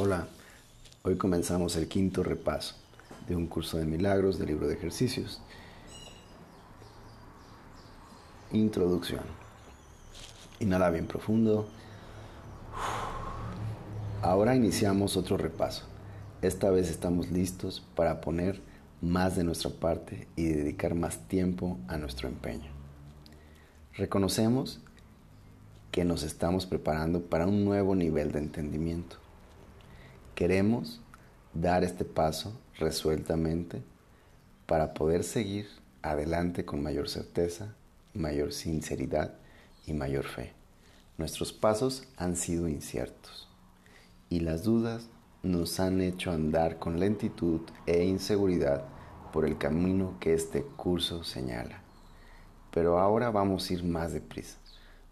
Hola, hoy comenzamos el quinto repaso de un curso de milagros del libro de ejercicios. Introducción. Inhala bien profundo. Ahora iniciamos otro repaso. Esta vez estamos listos para poner más de nuestra parte y dedicar más tiempo a nuestro empeño. Reconocemos que nos estamos preparando para un nuevo nivel de entendimiento Queremos dar este paso resueltamente para poder seguir adelante con mayor certeza, mayor sinceridad y mayor fe. Nuestros pasos han sido inciertos y las dudas nos han hecho andar con lentitud e inseguridad por el camino que este curso señala. Pero ahora vamos a ir más deprisa,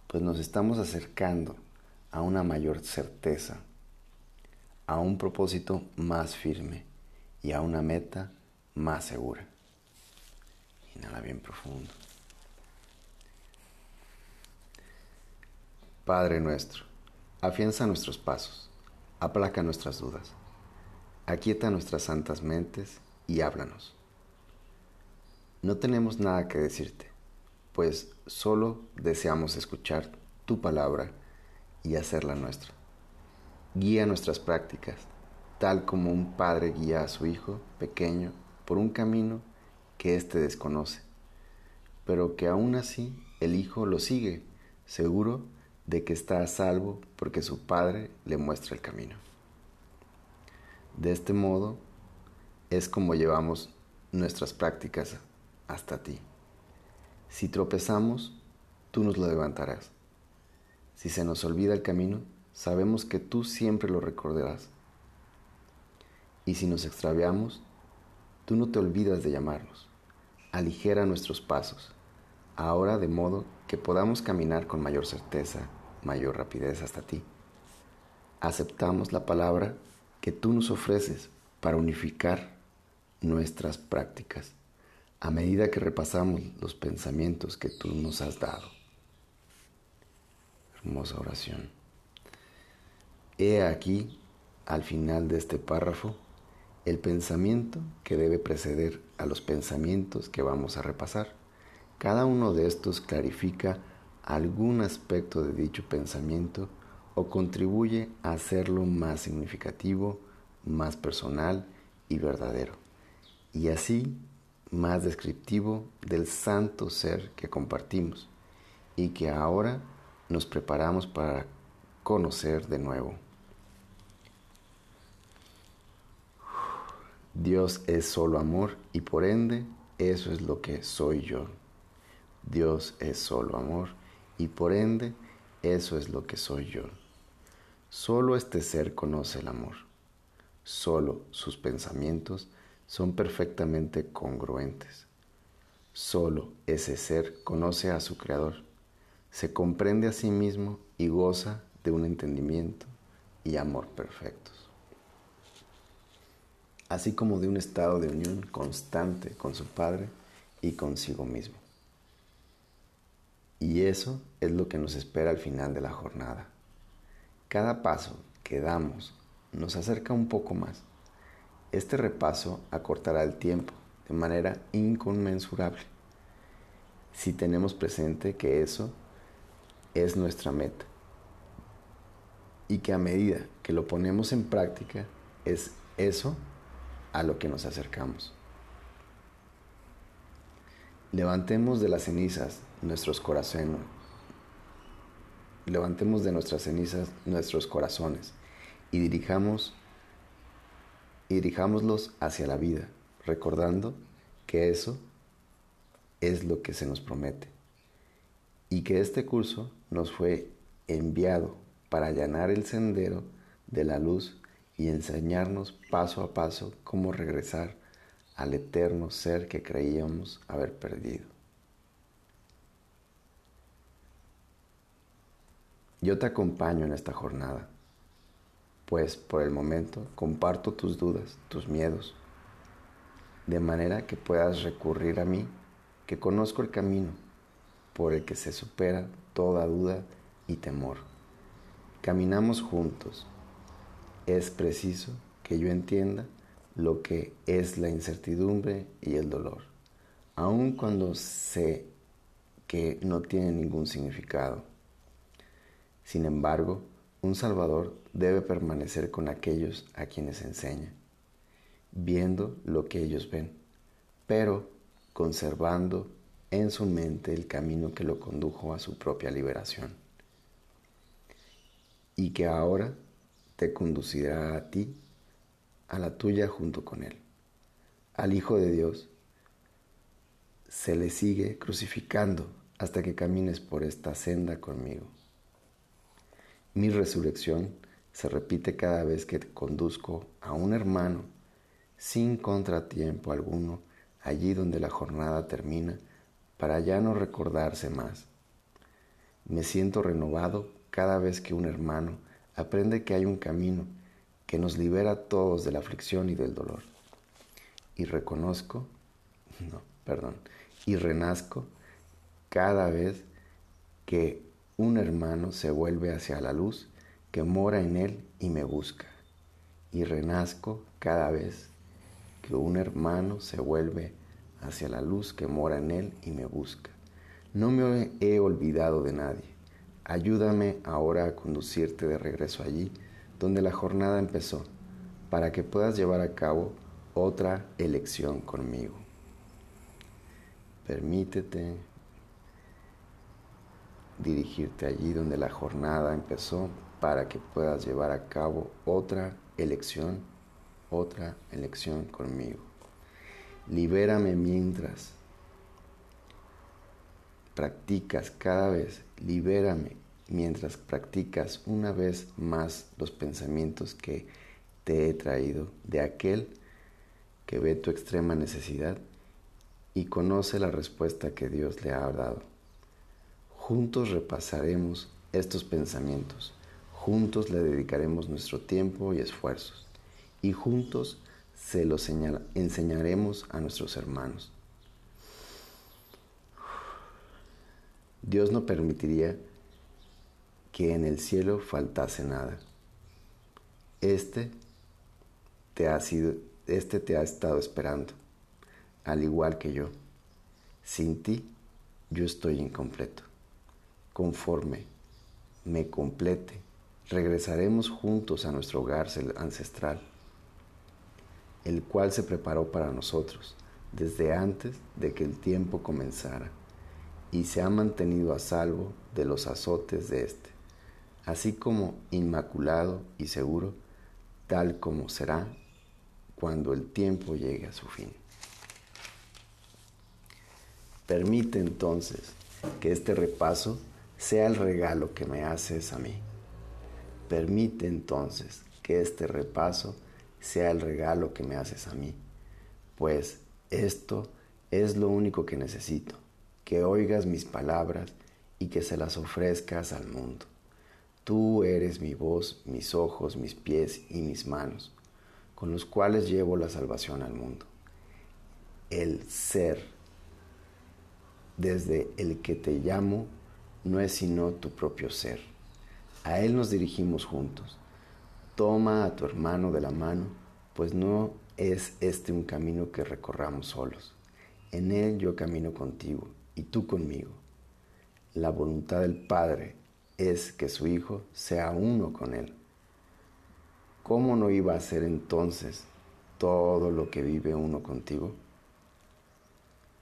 pues nos estamos acercando a una mayor certeza a un propósito más firme y a una meta más segura. Inhala bien profundo. Padre nuestro, afianza nuestros pasos, aplaca nuestras dudas, aquieta nuestras santas mentes y háblanos. No tenemos nada que decirte, pues solo deseamos escuchar tu palabra y hacerla nuestra. Guía nuestras prácticas, tal como un padre guía a su hijo pequeño por un camino que éste desconoce, pero que aún así el hijo lo sigue, seguro de que está a salvo porque su padre le muestra el camino. De este modo es como llevamos nuestras prácticas hasta ti. Si tropezamos, tú nos lo levantarás. Si se nos olvida el camino, sabemos que tú siempre lo recordarás. Y si nos extraviamos, tú no te olvidas de llamarnos. Aligera nuestros pasos, ahora de modo que podamos caminar con mayor certeza, mayor rapidez hasta ti. Aceptamos la palabra que tú nos ofreces para unificar nuestras prácticas a medida que repasamos los pensamientos que tú nos has dado. Hermosa oración. He aquí, al final de este párrafo, el pensamiento que debe preceder a los pensamientos que vamos a repasar. Cada uno de estos clarifica algún aspecto de dicho pensamiento o contribuye a hacerlo más significativo, más personal y verdadero, y así más descriptivo del santo ser que compartimos y que ahora nos preparamos para conocer de nuevo. Dios es solo amor y por ende eso es lo que soy yo. Dios es solo amor y por ende eso es lo que soy yo. Solo este ser conoce el amor. Solo sus pensamientos son perfectamente congruentes. Solo ese ser conoce a su Creador, se comprende a sí mismo y goza de un entendimiento y amor perfectos así como de un estado de unión constante con su Padre y consigo mismo. Y eso es lo que nos espera al final de la jornada. Cada paso que damos nos acerca un poco más. Este repaso acortará el tiempo de manera inconmensurable si tenemos presente que eso es nuestra meta y que a medida que lo ponemos en práctica es eso a lo que nos acercamos. Levantemos de las cenizas nuestros corazones. Levantemos de nuestras cenizas nuestros corazones y dirijamos y dirijámoslos hacia la vida, recordando que eso es lo que se nos promete y que este curso nos fue enviado para allanar el sendero de la luz y enseñarnos paso a paso cómo regresar al eterno ser que creíamos haber perdido. Yo te acompaño en esta jornada, pues por el momento comparto tus dudas, tus miedos, de manera que puedas recurrir a mí, que conozco el camino por el que se supera toda duda y temor. Caminamos juntos es preciso que yo entienda lo que es la incertidumbre y el dolor, aun cuando sé que no tiene ningún significado. Sin embargo, un Salvador debe permanecer con aquellos a quienes enseña, viendo lo que ellos ven, pero conservando en su mente el camino que lo condujo a su propia liberación, y que ahora te conducirá a ti, a la tuya junto con él. Al Hijo de Dios se le sigue crucificando hasta que camines por esta senda conmigo. Mi resurrección se repite cada vez que conduzco a un hermano sin contratiempo alguno allí donde la jornada termina para ya no recordarse más. Me siento renovado cada vez que un hermano aprende que hay un camino que nos libera a todos de la aflicción y del dolor. Y reconozco, no, perdón, y renazco cada vez que un hermano se vuelve hacia la luz que mora en él y me busca. Y renazco cada vez que un hermano se vuelve hacia la luz que mora en él y me busca. No me he olvidado de nadie. Ayúdame ahora a conducirte de regreso allí donde la jornada empezó, para que puedas llevar a cabo otra elección conmigo. Permítete dirigirte allí donde la jornada empezó para que puedas llevar a cabo otra elección, otra elección conmigo. Libérame mientras practicas cada vez, libérame mientras practicas una vez más los pensamientos que te he traído de aquel que ve tu extrema necesidad y conoce la respuesta que Dios le ha dado. Juntos repasaremos estos pensamientos, juntos le dedicaremos nuestro tiempo y esfuerzos, y juntos se los enseñaremos a nuestros hermanos. Dios no permitiría que en el cielo faltase nada. Este te ha sido, este te ha estado esperando, al igual que yo. Sin ti, yo estoy incompleto conforme me complete, regresaremos juntos a nuestro hogar ancestral, el cual se preparó para nosotros desde antes de que el tiempo comenzara y se ha mantenido a salvo de los azotes de éste, así como inmaculado y seguro, tal como será cuando el tiempo llegue a su fin. Permite entonces que este repaso sea el regalo que me haces a mí. Permite entonces que este repaso sea el regalo que me haces a mí, pues esto es lo único que necesito, que oigas mis palabras y que se las ofrezcas al mundo. Tú eres mi voz, mis ojos, mis pies y mis manos, con los cuales llevo la salvación al mundo. El ser, desde el que te llamo no es sino tu propio ser. A Él nos dirigimos juntos. Toma a tu hermano de la mano, pues no es este un camino que recorramos solos. En Él yo camino contigo y tú conmigo. La voluntad del Padre es que su Hijo sea uno con Él. ¿Cómo no iba a ser entonces todo lo que vive uno contigo?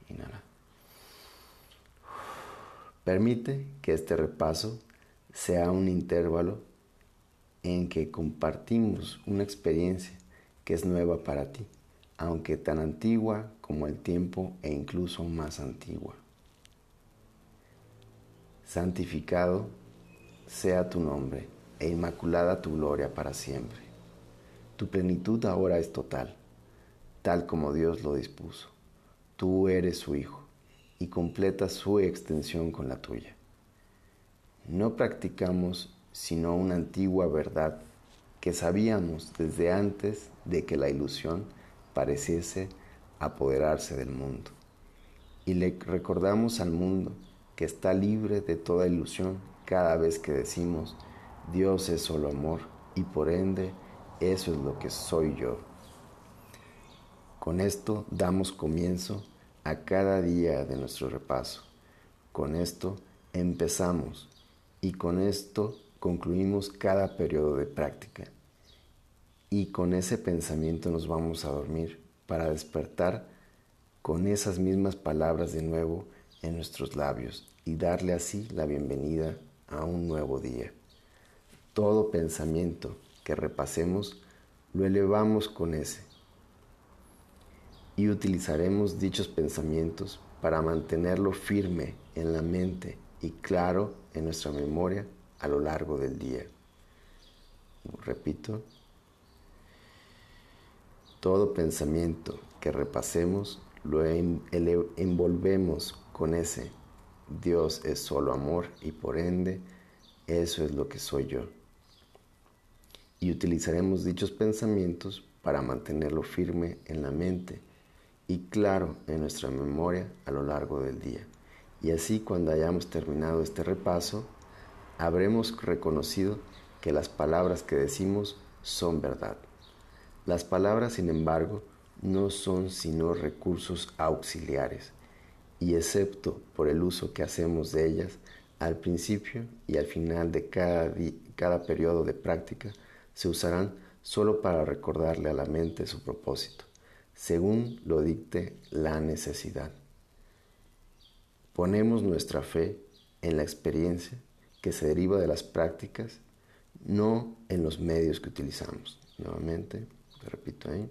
Inhala. Permite que este repaso sea un intervalo en que compartimos una experiencia que es nueva para ti, aunque tan antigua como el tiempo e incluso más antigua. Santificado sea tu nombre e inmaculada tu gloria para siempre. Tu plenitud ahora es total, tal como Dios lo dispuso. Tú eres su Hijo y completa su extensión con la tuya. No practicamos sino una antigua verdad que sabíamos desde antes de que la ilusión pareciese apoderarse del mundo. Y le recordamos al mundo que está libre de toda ilusión cada vez que decimos Dios es solo amor y por ende eso es lo que soy yo. Con esto damos comienzo a cada día de nuestro repaso. Con esto empezamos y con esto concluimos cada periodo de práctica. Y con ese pensamiento nos vamos a dormir para despertar con esas mismas palabras de nuevo en nuestros labios y darle así la bienvenida a un nuevo día. Todo pensamiento que repasemos lo elevamos con ese y utilizaremos dichos pensamientos para mantenerlo firme en la mente y claro en nuestra memoria a lo largo del día. Repito, todo pensamiento que repasemos lo envolvemos con ese Dios es solo amor y por ende eso es lo que soy yo. Y utilizaremos dichos pensamientos para mantenerlo firme en la mente y claro en nuestra memoria a lo largo del día. Y así cuando hayamos terminado este repaso, habremos reconocido que las palabras que decimos son verdad. Las palabras, sin embargo, no son sino recursos auxiliares, y excepto por el uso que hacemos de ellas, al principio y al final de cada, cada periodo de práctica, se usarán solo para recordarle a la mente su propósito según lo dicte la necesidad. Ponemos nuestra fe en la experiencia que se deriva de las prácticas, no en los medios que utilizamos. Nuevamente, repito ahí.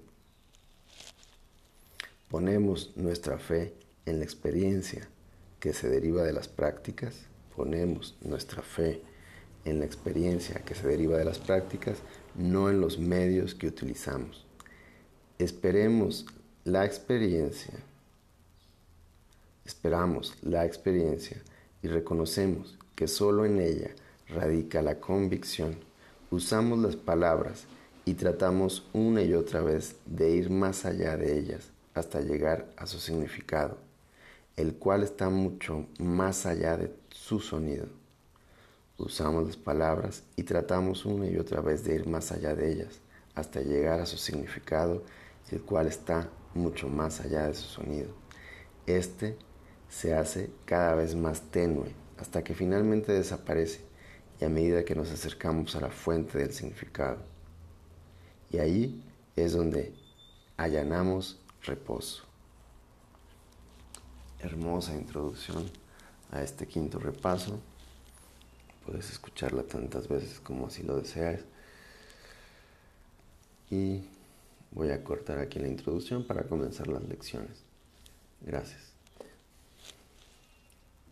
Ponemos nuestra fe en la experiencia que se deriva de las prácticas, ponemos nuestra fe en la experiencia que se deriva de las prácticas, no en los medios que utilizamos. Esperemos la experiencia. Esperamos la experiencia y reconocemos que solo en ella radica la convicción. Usamos las palabras y tratamos una y otra vez de ir más allá de ellas hasta llegar a su significado, el cual está mucho más allá de su sonido. Usamos las palabras y tratamos una y otra vez de ir más allá de ellas hasta llegar a su significado el cual está mucho más allá de su sonido. Este se hace cada vez más tenue hasta que finalmente desaparece y a medida que nos acercamos a la fuente del significado. Y ahí es donde allanamos reposo. Hermosa introducción a este quinto repaso. Puedes escucharla tantas veces como así lo deseas. Y Voy a cortar aquí la introducción para comenzar las lecciones. Gracias.